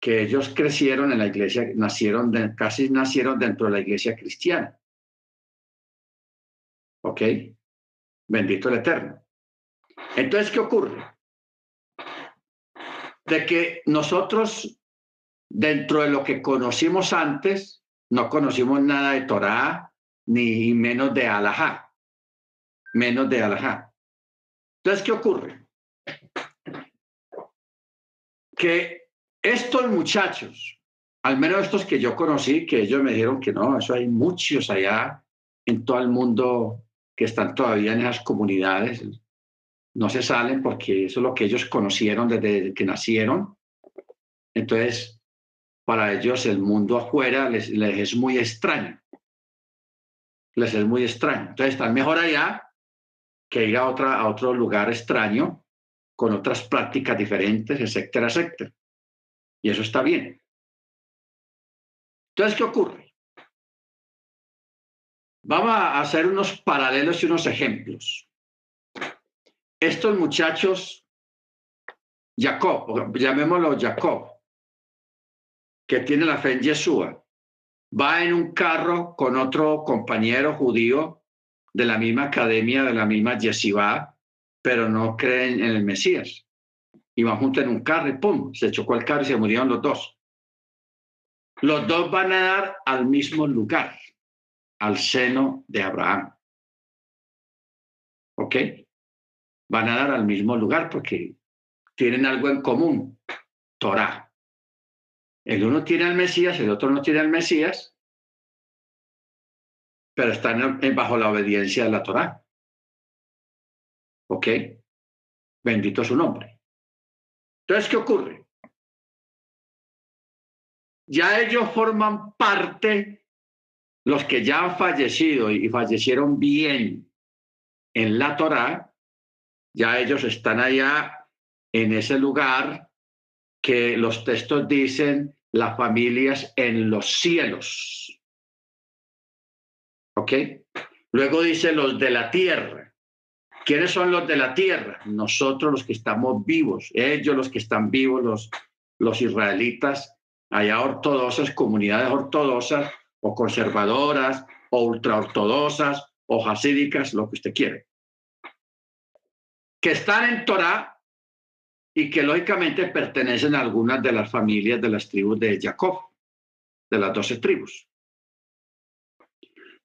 que ellos crecieron en la iglesia, nacieron, casi nacieron dentro de la iglesia cristiana. ¿Ok? Bendito el Eterno. Entonces, ¿qué ocurre? De que nosotros, dentro de lo que conocimos antes, no conocimos nada de Torah, ni menos de Alajá, menos de Alajá. Entonces, ¿qué ocurre? Que Estos muchachos, al menos estos que yo conocí, que ellos me dijeron que no, eso hay muchos allá en todo el mundo que están todavía en esas comunidades, no se salen porque eso es lo que ellos conocieron desde que nacieron. Entonces, para ellos el mundo afuera les, es muy extraño. Les es muy extraño. Entonces, están mejor allá que ir a, otra, a otro lugar extraño con otras prácticas diferentes, etcétera, etcétera. Y eso está bien. Entonces, ¿qué ocurre? Vamos a hacer unos paralelos y unos ejemplos. Estos muchachos, Jacob, llamémoslo Jacob, que tiene la fe en Yeshua, va en un carro con otro compañero judío de la misma academia, de la misma yeshiva, pero no creen en el Mesías. Iban juntos en un carro y ¡pum! Se chocó el carro y se murieron los dos. Los dos van a dar al mismo lugar, al seno de Abraham. ¿Ok? Van a dar al mismo lugar porque tienen algo en común, Torah. El uno tiene al Mesías, el otro no tiene al Mesías, pero están bajo la obediencia de la Torah. ¿Ok? Bendito su nombre. Entonces, ¿qué ocurre? Ya ellos forman parte, los que ya han fallecido y fallecieron bien en la Torah, ya ellos están allá en ese lugar que los textos dicen las familias en los cielos. ¿Ok? Luego dice los de la tierra. ¿Quiénes son los de la tierra? Nosotros los que estamos vivos, ellos los que están vivos, los, los israelitas, allá ortodoxas, comunidades ortodoxas o conservadoras o ultraortodoxas o hasídicas, lo que usted quiere, que están en Torah y que lógicamente pertenecen a algunas de las familias de las tribus de Jacob, de las doce tribus.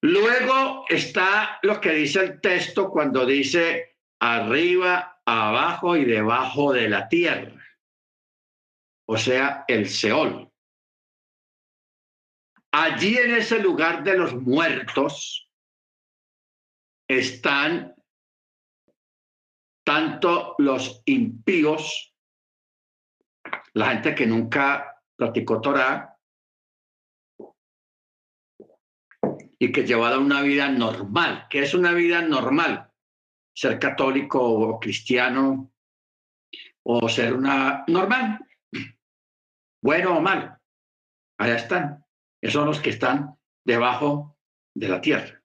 Luego está lo que dice el texto cuando dice arriba, abajo y debajo de la tierra, o sea, el Seol. Allí en ese lugar de los muertos están tanto los impíos, la gente que nunca practicó Torah, y que llevara una vida normal. que es una vida normal? Ser católico o cristiano o ser una normal, bueno o malo. Allá están. Esos son los que están debajo de la tierra.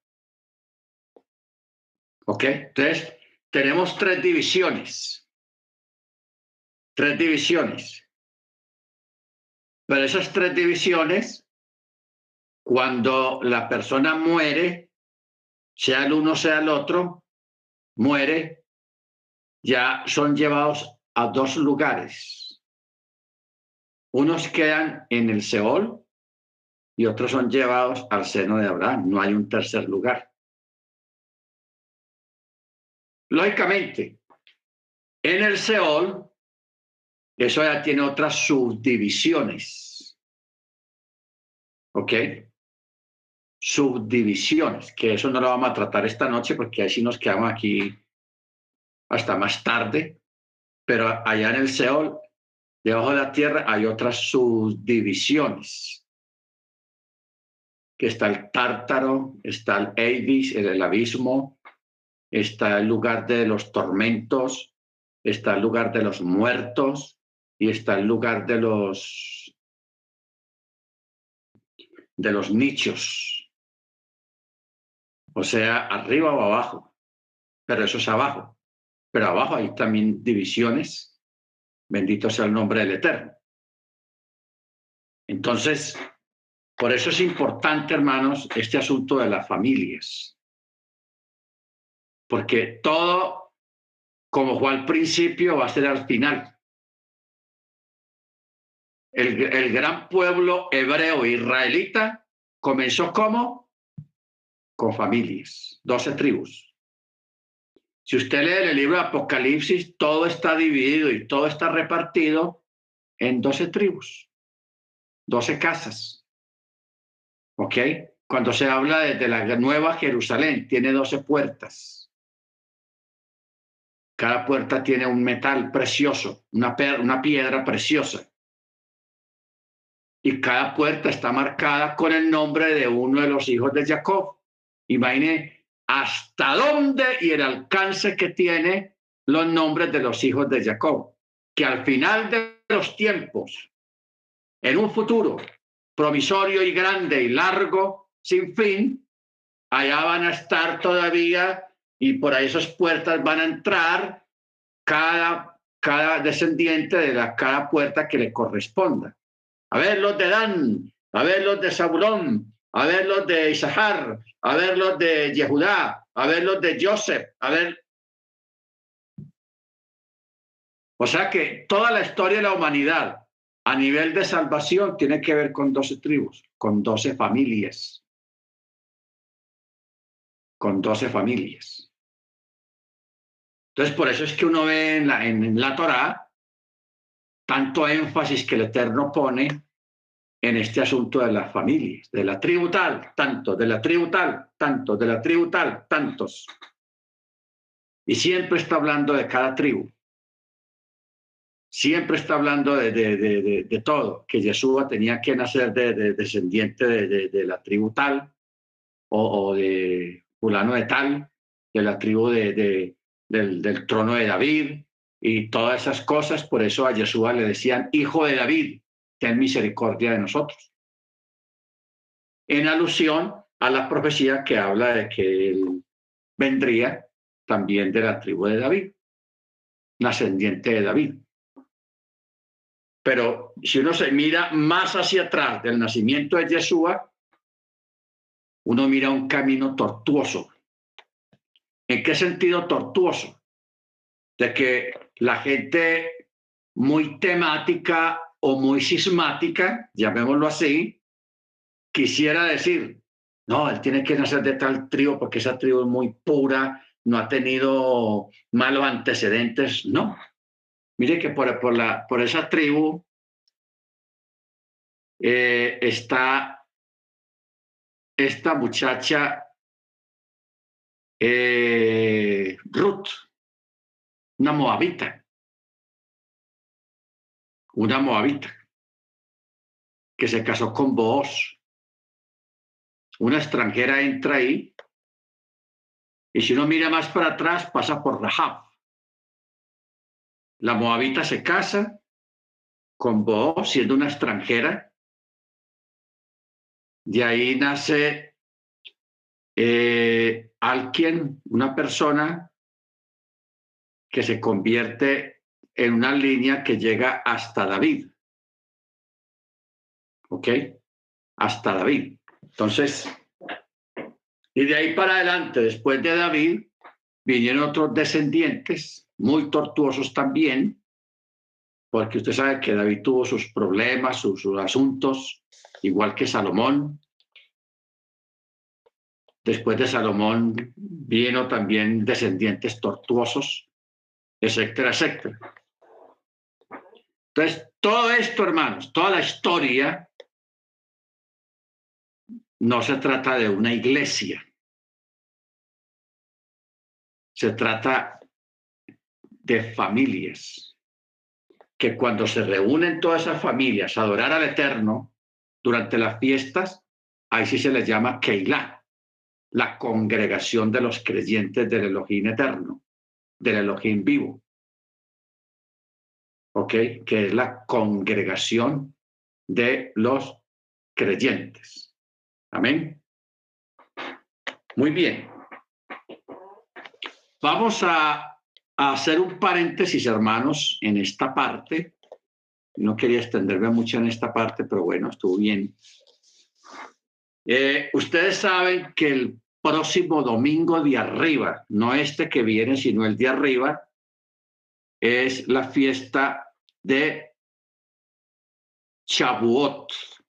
¿Ok? Entonces, tenemos tres divisiones. Tres divisiones. Pero esas tres divisiones cuando la persona muere, sea el uno, sea el otro, muere, ya son llevados a dos lugares. Unos quedan en el Seol y otros son llevados al seno de Abraham. No hay un tercer lugar. Lógicamente, en el Seol, eso ya tiene otras subdivisiones. ¿Ok? subdivisiones, que eso no lo vamos a tratar esta noche porque así nos quedamos aquí hasta más tarde, pero allá en el Seol, debajo de la tierra, hay otras subdivisiones, que está el Tártaro, está el Eibis, el abismo, está el lugar de los tormentos, está el lugar de los muertos y está el lugar de los de los nichos, o sea, arriba o abajo, pero eso es abajo. Pero abajo hay también divisiones. Bendito sea el nombre del Eterno. Entonces, por eso es importante, hermanos, este asunto de las familias. Porque todo, como fue al principio, va a ser al final. El, gran pueblo hebreo israelita comenzó como con familias, doce tribus. Si usted lee el libro de Apocalipsis, todo está dividido y todo está repartido en 12 tribus, 12 casas. ¿Ok? Cuando se habla de, la nueva Jerusalén, tiene 12 puertas. Cada puerta tiene un metal precioso, una, piedra preciosa. Y cada puerta está marcada con el nombre de uno de los hijos de Jacob. Imagine hasta dónde y el alcance que tiene los nombres de los hijos de Jacob, que al final de los tiempos, en un futuro provisorio y grande y largo, sin fin, allá van a estar todavía y por ahí esas puertas van a entrar cada, descendiente de la, cada puerta que le corresponda. A ver los de Dan, a ver los de Zabulón, a ver los de Isahar, a ver los de Yehudá, a ver los de Joseph, a ver O sea que toda la historia de la humanidad a nivel de salvación tiene que ver con 12 tribus, con 12 familias. Con 12 familias. Entonces, por eso es que uno ve en la, en, la Torá tanto énfasis que el Eterno pone en este asunto de las familias, de la tribu tal, tanto, de la tribu tal, tanto, de la tribu tal, tantos. Y siempre está hablando de cada tribu siempre está hablando de, todo, que Yeshua tenía que nacer de, descendiente de, la tribu tal o, de fulano de tal, de la tribu del, trono de David y todas esas cosas. Por eso a Yeshua le decían, hijo de David, ten misericordia de nosotros. En alusión a la profecía que habla de que él vendría también de la tribu de David, ascendiente de David. Pero si uno se mira más hacia atrás del nacimiento de Yeshua, uno mira un camino tortuoso. ¿En qué sentido tortuoso? De que la gente muy temática o muy sismática, llamémoslo así, quisiera decir, no, él tiene que nacer de tal tribu porque esa tribu es muy pura, no ha tenido malos antecedentes. No, Mire que por, la, por esa tribu eh, está esta muchacha eh, Ruth, una moabita, una moabita que se casó con vos. Una extranjera entra ahí y si uno mira más para atrás pasa por Rahab. La moabita se casa con Bo, siendo una extranjera. De ahí nace eh, alguien, una persona que se convierte en una línea que llega hasta David. ¿Ok? Hasta David. Entonces, y de ahí para adelante, después de David, vinieron otros descendientes muy tortuosos también, porque usted sabe que David tuvo sus problemas, sus, asuntos, igual que Salomón. Después de Salomón vino también descendientes tortuosos, etcétera, etcétera. Entonces, todo esto, hermanos, toda la historia no se trata de una iglesia. Se trata de familias, que cuando se reúnen todas esas familias a adorar al Eterno durante las fiestas, ahí sí se les llama Keilah, la congregación de los creyentes del Elohim eterno, del Elohim vivo. ¿Ok? Que es la congregación de los creyentes. Amén. Muy bien. Vamos a hacer un paréntesis, hermanos, en esta parte. No quería extenderme mucho en esta parte, pero bueno, estuvo bien. Eh, ustedes saben que el próximo domingo de arriba, no este que viene, sino el de arriba, es la fiesta de Shavuot.